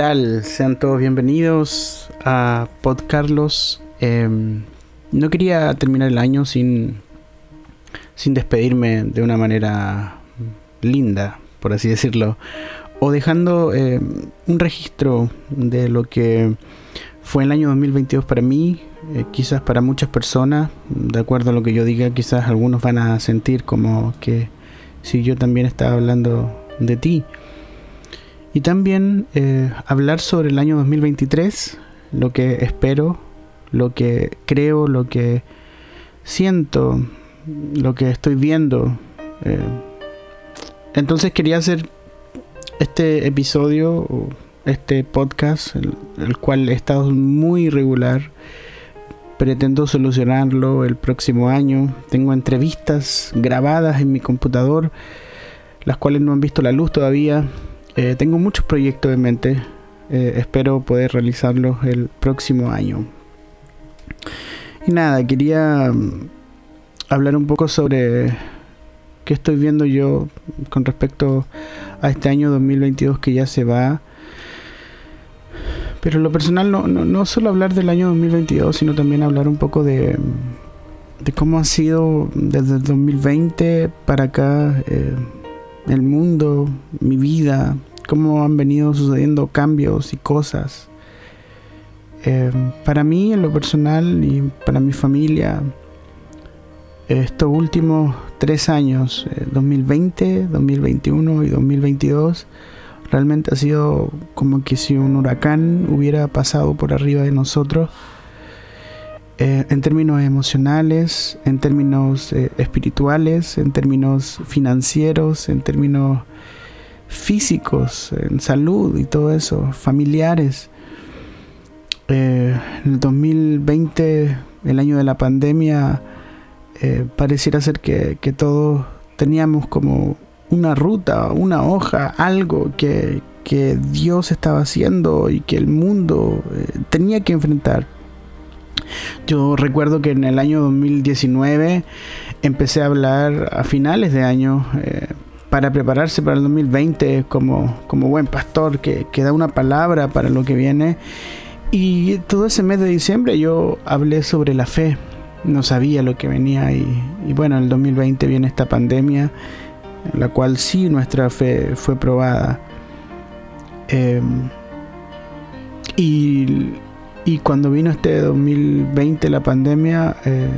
¿Qué tal? Sean todos bienvenidos a Pod Carlos. Em, no quería terminar el año sin, sin despedirme de una manera linda, por así decirlo, o dejando em, un registro de lo que fue el año 2022 para mí, eh, quizás para muchas personas, de acuerdo a lo que yo diga, quizás algunos van a sentir como que si yo también estaba hablando de ti. Y también eh, hablar sobre el año 2023, lo que espero, lo que creo, lo que siento, lo que estoy viendo. Eh. Entonces quería hacer este episodio, este podcast, el, el cual he estado muy irregular. Pretendo solucionarlo el próximo año. Tengo entrevistas grabadas en mi computador, las cuales no han visto la luz todavía eh, tengo muchos proyectos en mente. Eh, espero poder realizarlos el próximo año. Y nada, quería mm, hablar un poco sobre qué estoy viendo yo con respecto a este año 2022 que ya se va. Pero lo personal no, no, solo hablar del año 2022, sino también hablar un poco de, de cómo ha sido desde el 2020 para acá. Eh, el mundo, mi vida, cómo han venido sucediendo cambios y cosas. Eh, para mí, en lo personal y para mi familia, estos últimos tres años, 2020, eh, 2021 y 2022, realmente ha sido como que si un huracán hubiera pasado por arriba de nosotros eh, en términos emocionales, en términos eh, espirituales, en términos financieros, en términos físicos, en salud y todo eso, familiares. Eh, en el 2020, el año de la pandemia, pareciera ser que, todos teníamos como una ruta, una hoja, algo que, que Dios estaba haciendo y que el mundo tenía que enfrentar yo recuerdo que en el año 2019 empecé a hablar a finales de año eh, para prepararse para el 2020 como, como buen pastor que, que da una palabra para lo que viene. Y todo ese mes de diciembre yo hablé sobre la fe, no sabía lo que venía y, bueno, en el 2020 viene esta pandemia, en la cual sí nuestra fe fue probada. Em, y y cuando vino este 2020, la pandemia, eh,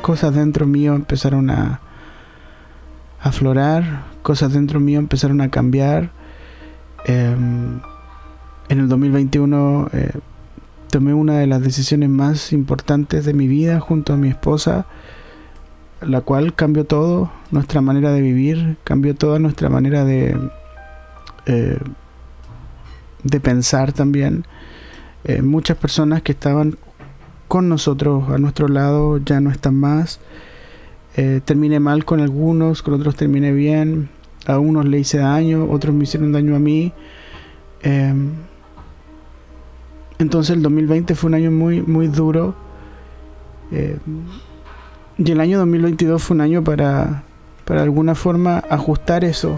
cosas dentro mío empezaron a aflorar, cosas dentro mío empezaron a cambiar. Em, en el 2021 eh, tomé una de las decisiones más importantes de mi vida junto a mi esposa, la cual cambió todo, nuestra manera de vivir, cambió toda nuestra manera de, eh, de pensar también. Eh, muchas personas que estaban con nosotros a nuestro lado ya no están más. Eh, terminé mal con algunos, con otros terminé bien. A unos le hice daño, otros me hicieron daño a mí. Em, entonces el 2020 fue un año muy, muy duro. Em, y el año 2022 fue un año para, para alguna forma ajustar eso.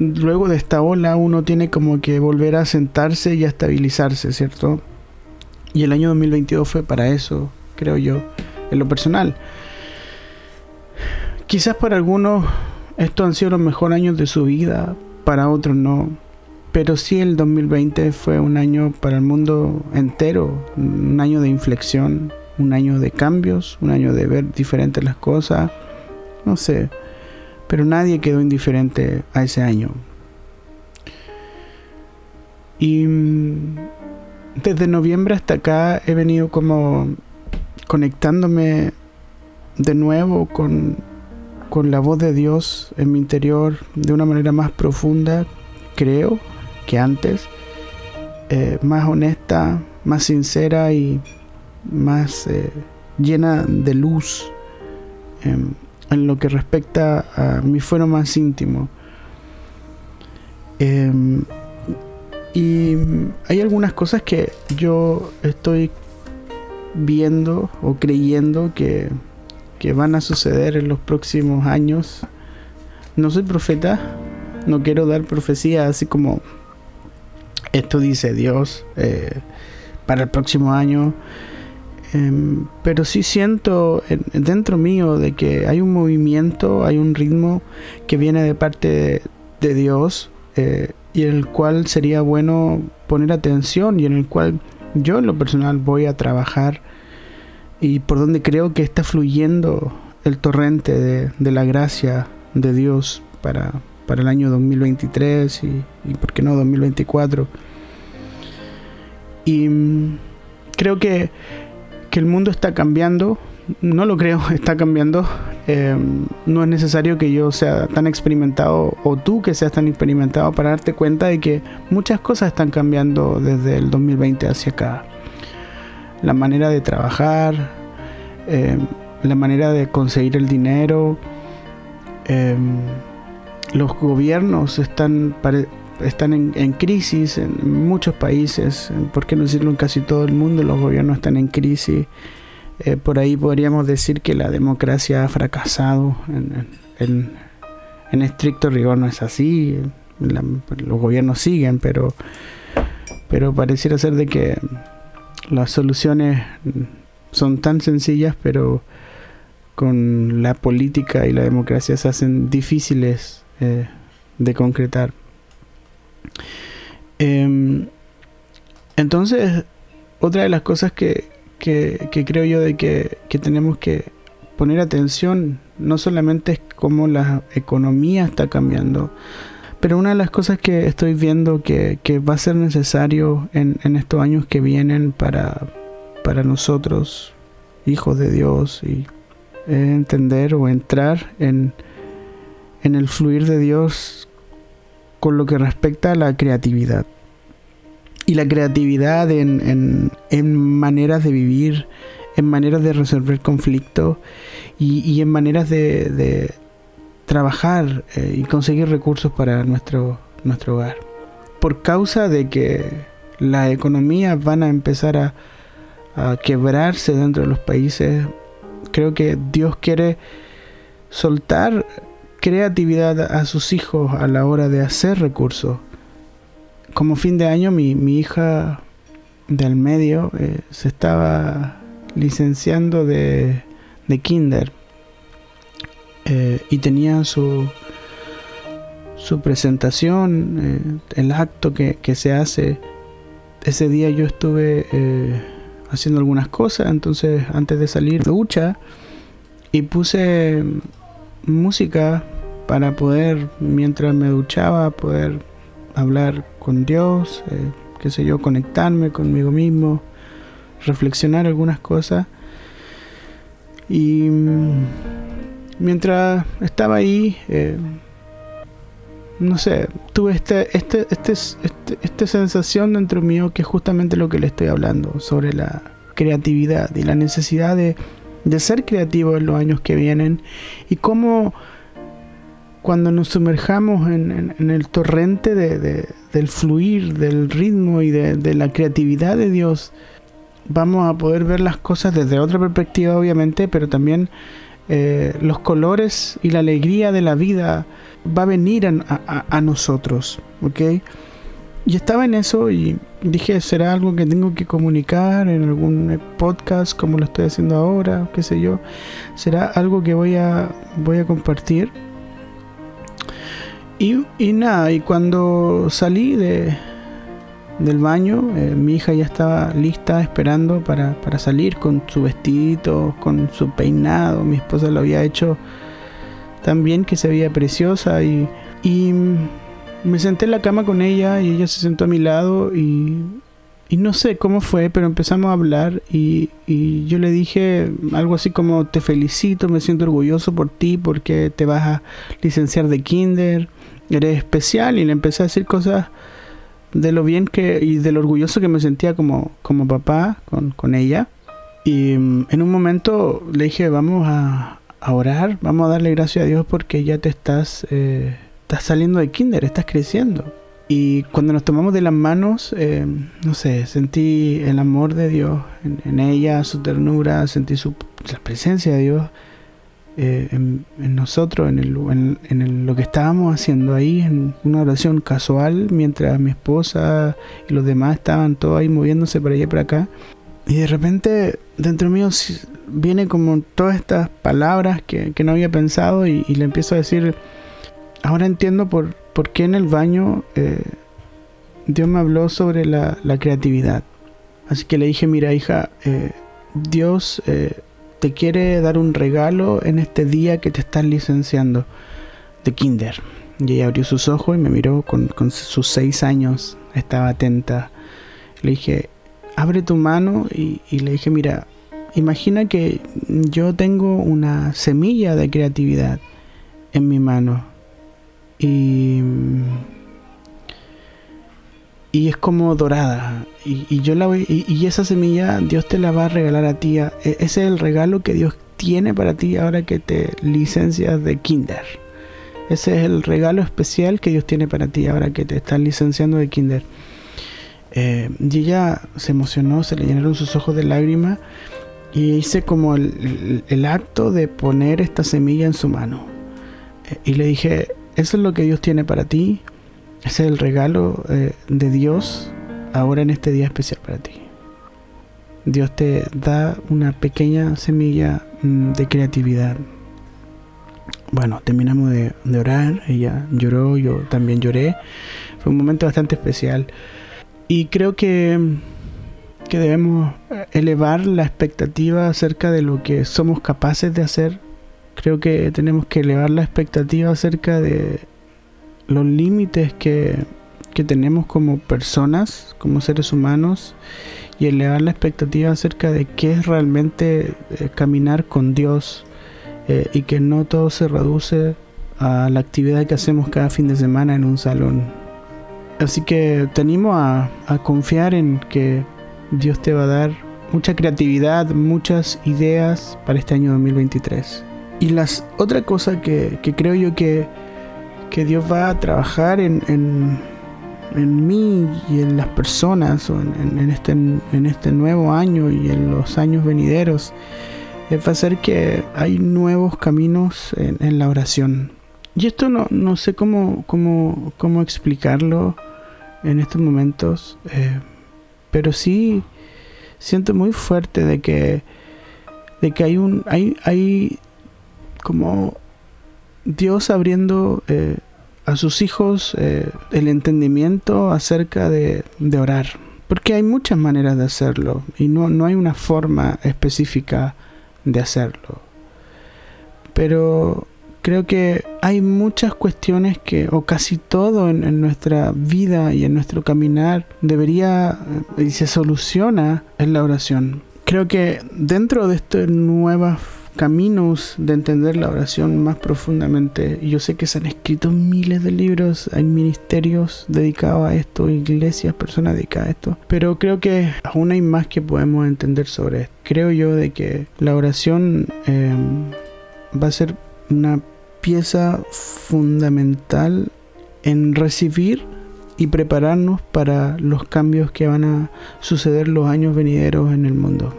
Luego de esta ola uno tiene como que volver a sentarse y a estabilizarse, ¿cierto? Y el año 2022 fue para eso, creo yo, en lo personal. Quizás para algunos estos han sido los mejores años de su vida, para otros no. Pero sí el 2020 fue un año para el mundo entero, un año de inflexión, un año de cambios, un año de ver diferentes las cosas. No sé, pero nadie quedó indiferente a ese año. Y mm, desde noviembre hasta acá he venido como conectándome de nuevo con, la voz de Dios en mi interior de una manera más profunda, creo, que antes. Eh, más honesta, más sincera y más eh, llena de luz. Em, en lo que respecta a mi fuero más íntimo. Em, y hay algunas cosas que yo estoy viendo o creyendo que, que van a suceder en los próximos años. No soy profeta, no quiero dar profecía así como esto dice Dios eh, para el próximo año. Em, pero sí siento dentro mío de que hay un movimiento, hay un ritmo que viene de parte de, Dios eh, y el cual sería bueno poner atención y en el cual yo en lo personal voy a trabajar y por donde creo que está fluyendo el torrente de, la gracia de Dios para, para el año 2023 y, y por qué no 2024. Y mm, creo que, que, el mundo está cambiando, no lo creo, está cambiando. Eh, no es necesario que yo sea tan experimentado o tú que seas tan experimentado para darte cuenta de que muchas cosas están cambiando desde el 2020 hacia acá. La manera de trabajar, eh, la manera de conseguir el dinero. Eh, los gobiernos están, están en, crisis en muchos países, por qué no decirlo en casi todo el mundo, los gobiernos están en crisis. Eh, por ahí podríamos decir que la democracia ha fracasado. En, estricto rigor no es así, los gobiernos siguen, pero, pero pareciera ser de que las soluciones son tan sencillas, pero con la política y la democracia se hacen difíciles eh, de concretar. Em, entonces, otra de las cosas que, creo yo de que, tenemos que poner atención no solamente es cómo la economía está cambiando, pero una de las cosas que estoy viendo que, va a ser necesario en, estos años que vienen para, para nosotros, hijos de Dios, y entender o entrar en, en el fluir de Dios con lo que respecta a la creatividad. Y la creatividad en, maneras de vivir, en maneras de resolver conflictos y, en maneras de, trabajar eh, y conseguir recursos para nuestro, nuestro hogar. Por causa de que las economías van a empezar a, a quebrarse dentro de los países, creo que Dios quiere soltar creatividad a sus hijos a la hora de hacer recursos. Como fin de año mi, hija del medio eh, se estaba licenciando de, de kinder eh, y tenía su, su presentación, eh, el acto que, que, se hace. Ese día yo estuve haciendo algunas cosas, entonces antes de salir ducha y puse música para poder, mientras me duchaba, poder hablar con Dios, eh, qué sé yo, conectarme conmigo mismo, reflexionar algunas cosas. Y mm, mientras estaba ahí, eh, no sé, tuve este, este, este, este, esta sensación dentro mío que es justamente lo que le estoy hablando, sobre la creatividad y la necesidad de de ser creativos en los años que vienen y cómo cuando nos sumerjamos en, el torrente del fluir, del ritmo y de, la creatividad de Dios, vamos a poder ver las cosas desde otra perspectiva, obviamente, pero también eh, los colores y la alegría de la vida va a venir a, a nosotros, ¿ok? Y estaba en eso y dije, será algo que tengo que comunicar en algún podcast como lo estoy haciendo ahora, qué sé yo. Será algo que voy a, voy a compartir. Y, y nada, y cuando salí de, del baño, eh, mi hija ya estaba lista esperando para, para salir con su vestido, con su peinado. Mi esposa lo había hecho tan bien que se veía preciosa y, y me senté en la cama con ella y ella se sentó a mi lado y, y no sé cómo fue, pero empezamos a hablar y, y, yo le dije algo así como te felicito, me siento orgulloso por ti porque te vas a licenciar de kinder, eres especial y le empecé a decir cosas de lo bien que y de lo orgulloso que me sentía como, como papá con, con ella. Y mm, en un momento le dije, vamos a, a, orar, vamos a darle gracias a Dios porque ya te estás... Eh, estás saliendo de kinder, estás creciendo. Y cuando nos tomamos de las manos, eh, no sé, sentí el amor de Dios en, ella, su ternura, sentí su, la presencia de Dios. eh, en, nosotros, en, el, en, lo que estábamos haciendo ahí, en una oración casual, mientras mi esposa y los demás estaban todos ahí moviéndose para allá y para acá. Y de repente dentro mío viene como todas estas palabras que, no había pensado y, le empiezo a decir, ahora entiendo por, por qué en el baño eh, Dios me habló sobre la, creatividad. Así que le dije, mira hija, eh, Dios te quiere dar un regalo en este día que te estás licenciando de kinder. Y ella abrió sus ojos y me miró con, sus seis años, estaba atenta. Le dije, abre tu mano y, le dije, mira, imagina que yo tengo una semilla de creatividad en mi mano. Y y es como dorada. Y, yo la voy, y, esa semilla Dios te la va a regalar a ti. E, ese es el regalo que Dios tiene para ti ahora que te licencias de kinder. Ese es el regalo especial que Dios tiene para ti ahora que te estás licenciando de kinder. Eh, y ella se emocionó, se le llenaron sus ojos de lágrimas y hice como el, el acto de poner esta semilla en su mano. Eh, y le dije, eso es lo que Dios tiene para ti ese es el regalo eh, de Dios ahora en este día especial para ti. Dios te da una pequeña semilla mm, de creatividad. Bueno, terminamos de, orar, ella lloró, yo también lloré. Fue un momento bastante especial. Y creo que, que debemos elevar la expectativa acerca de lo que somos capaces de hacer. Creo que tenemos que elevar la expectativa acerca de los límites que, tenemos como personas, como seres humanos, y elevar la expectativa acerca de qué es realmente eh, caminar con Dios eh, y que no todo se reduce a la actividad que hacemos cada fin de semana en un salón. Así que te animo a, confiar en que Dios te va a dar mucha creatividad, muchas ideas para este año 2023. Y las otra cosa que creo yo que que Dios va a trabajar en, en, mí y en las personas en, este, en este nuevo año y en los años venideros es hacer que hay nuevos caminos en, la oración. Y esto no, no sé cómo, cómo, cómo, explicarlo en estos momentos, eh, pero sí siento muy fuerte de que, de que hay un hay, hay como Dios abriendo eh, a sus hijos eh, el entendimiento acerca de, orar. Porque hay muchas maneras de hacerlo y no, no hay una forma específica de hacerlo. Pero creo que hay muchas cuestiones que, o casi todo en, nuestra vida y en nuestro caminar, debería eh, y se soluciona en la oración. Creo que dentro de esta nueva caminos de entender la oración más profundamente. Yo sé que se han escrito miles de libros, hay ministerios dedicados a esto, iglesias, personas dedicadas a esto, pero creo que aún hay más que podemos entender sobre esto. Creo yo de que la oración em, va a ser una pieza fundamental en recibir y prepararnos para los cambios que van a suceder los años venideros en el mundo.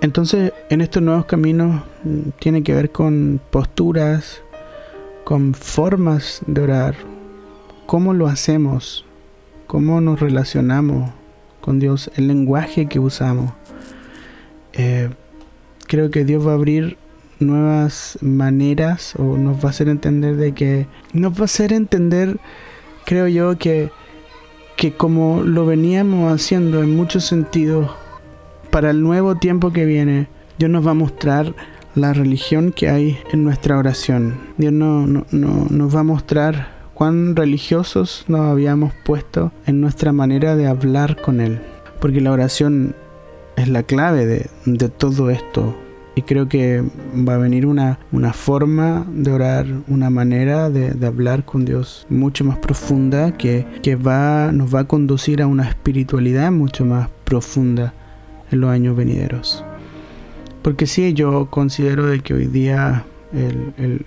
Entonces, en estos nuevos caminos mm, tiene que ver con posturas, con formas de orar, cómo lo hacemos, cómo nos relacionamos con Dios, el lenguaje que usamos. Eh, creo que Dios va a abrir nuevas maneras o nos va a hacer entender de que nos va a hacer entender, creo yo, que, que como lo veníamos haciendo en muchos sentidos, para el nuevo tiempo que viene, Dios nos va a mostrar la religión que hay en nuestra oración. Dios no, no, nos va a mostrar cuán religiosos nos habíamos puesto en nuestra manera de hablar con Él. Porque la oración es la clave de, todo esto. Y creo que va a venir una, una forma de orar, una manera de, de, hablar con Dios mucho más profunda que, que va, nos va a conducir a una espiritualidad mucho más profunda en los años venideros. Porque sí, yo considero de que hoy día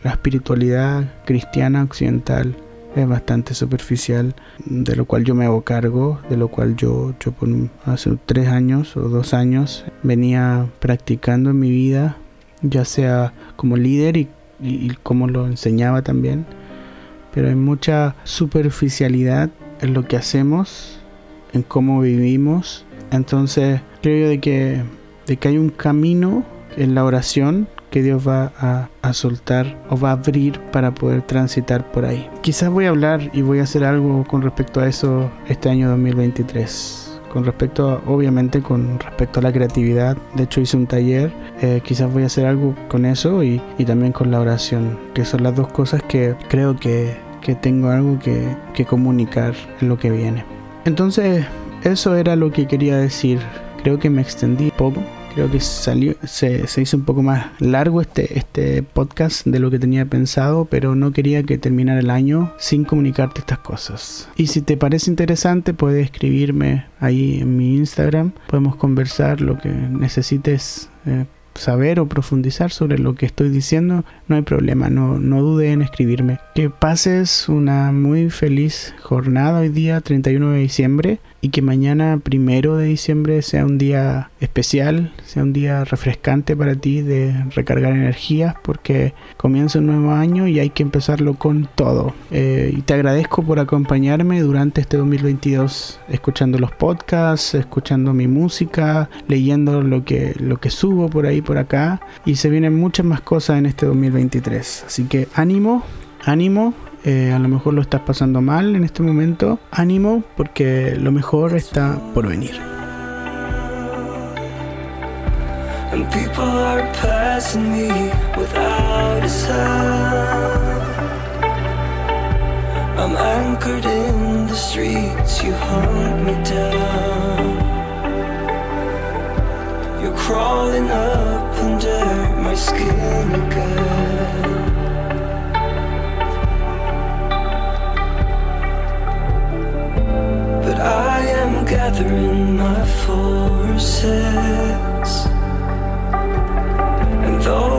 la espiritualidad cristiana occidental es bastante superficial, de lo cual yo me hago cargo, de lo cual yo, yo por hace tres años o dos años venía practicando en mi vida, ya sea como líder y y, cómo lo enseñaba también, pero hay mucha superficialidad en lo que hacemos, en cómo vivimos. Entonces creo de que, de que hay un camino en la oración que Dios va a, a, soltar o va a abrir para poder transitar por ahí. Quizás voy a hablar y voy a hacer algo con respecto a eso este año 2023 con respecto obviamente con respecto a la creatividad. De hecho hice un taller. Eh, quizás voy a hacer algo con eso y, y, también con la oración que son las dos cosas que creo que, que tengo algo que, que comunicar en lo que viene. Entonces eso era lo que quería decir creo que me extendí poco creo que salió, se, se, hizo un poco más largo este, este podcast de lo que tenía pensado, pero no quería que terminara el año sin comunicarte estas cosas. Y si te parece interesante, puedes escribirme ahí en mi Instagram, podemos conversar lo que necesites. Eh, saber o profundizar sobre lo que estoy diciendo, no hay problema, no, no dude en escribirme. Que pases una muy feliz jornada hoy día, 31 de diciembre y que mañana primero de diciembre sea un día especial, sea un día refrescante para ti de recargar energías porque comienza un nuevo año y hay que empezarlo con todo. Eh, y te agradezco por acompañarme durante este 2022 escuchando los podcasts, escuchando mi música, leyendo lo que, lo que subo por ahí, por acá y se vienen muchas más cosas en este 2023. Así que ánimo, ánimo eh, a lo mejor lo estás pasando mal en este momento, ánimo porque lo mejor está por venir. And people are passing me without a sound. I'm anchored in the streets, you hunt me down. You're crawling up under my skin again. Gathering my forces. And though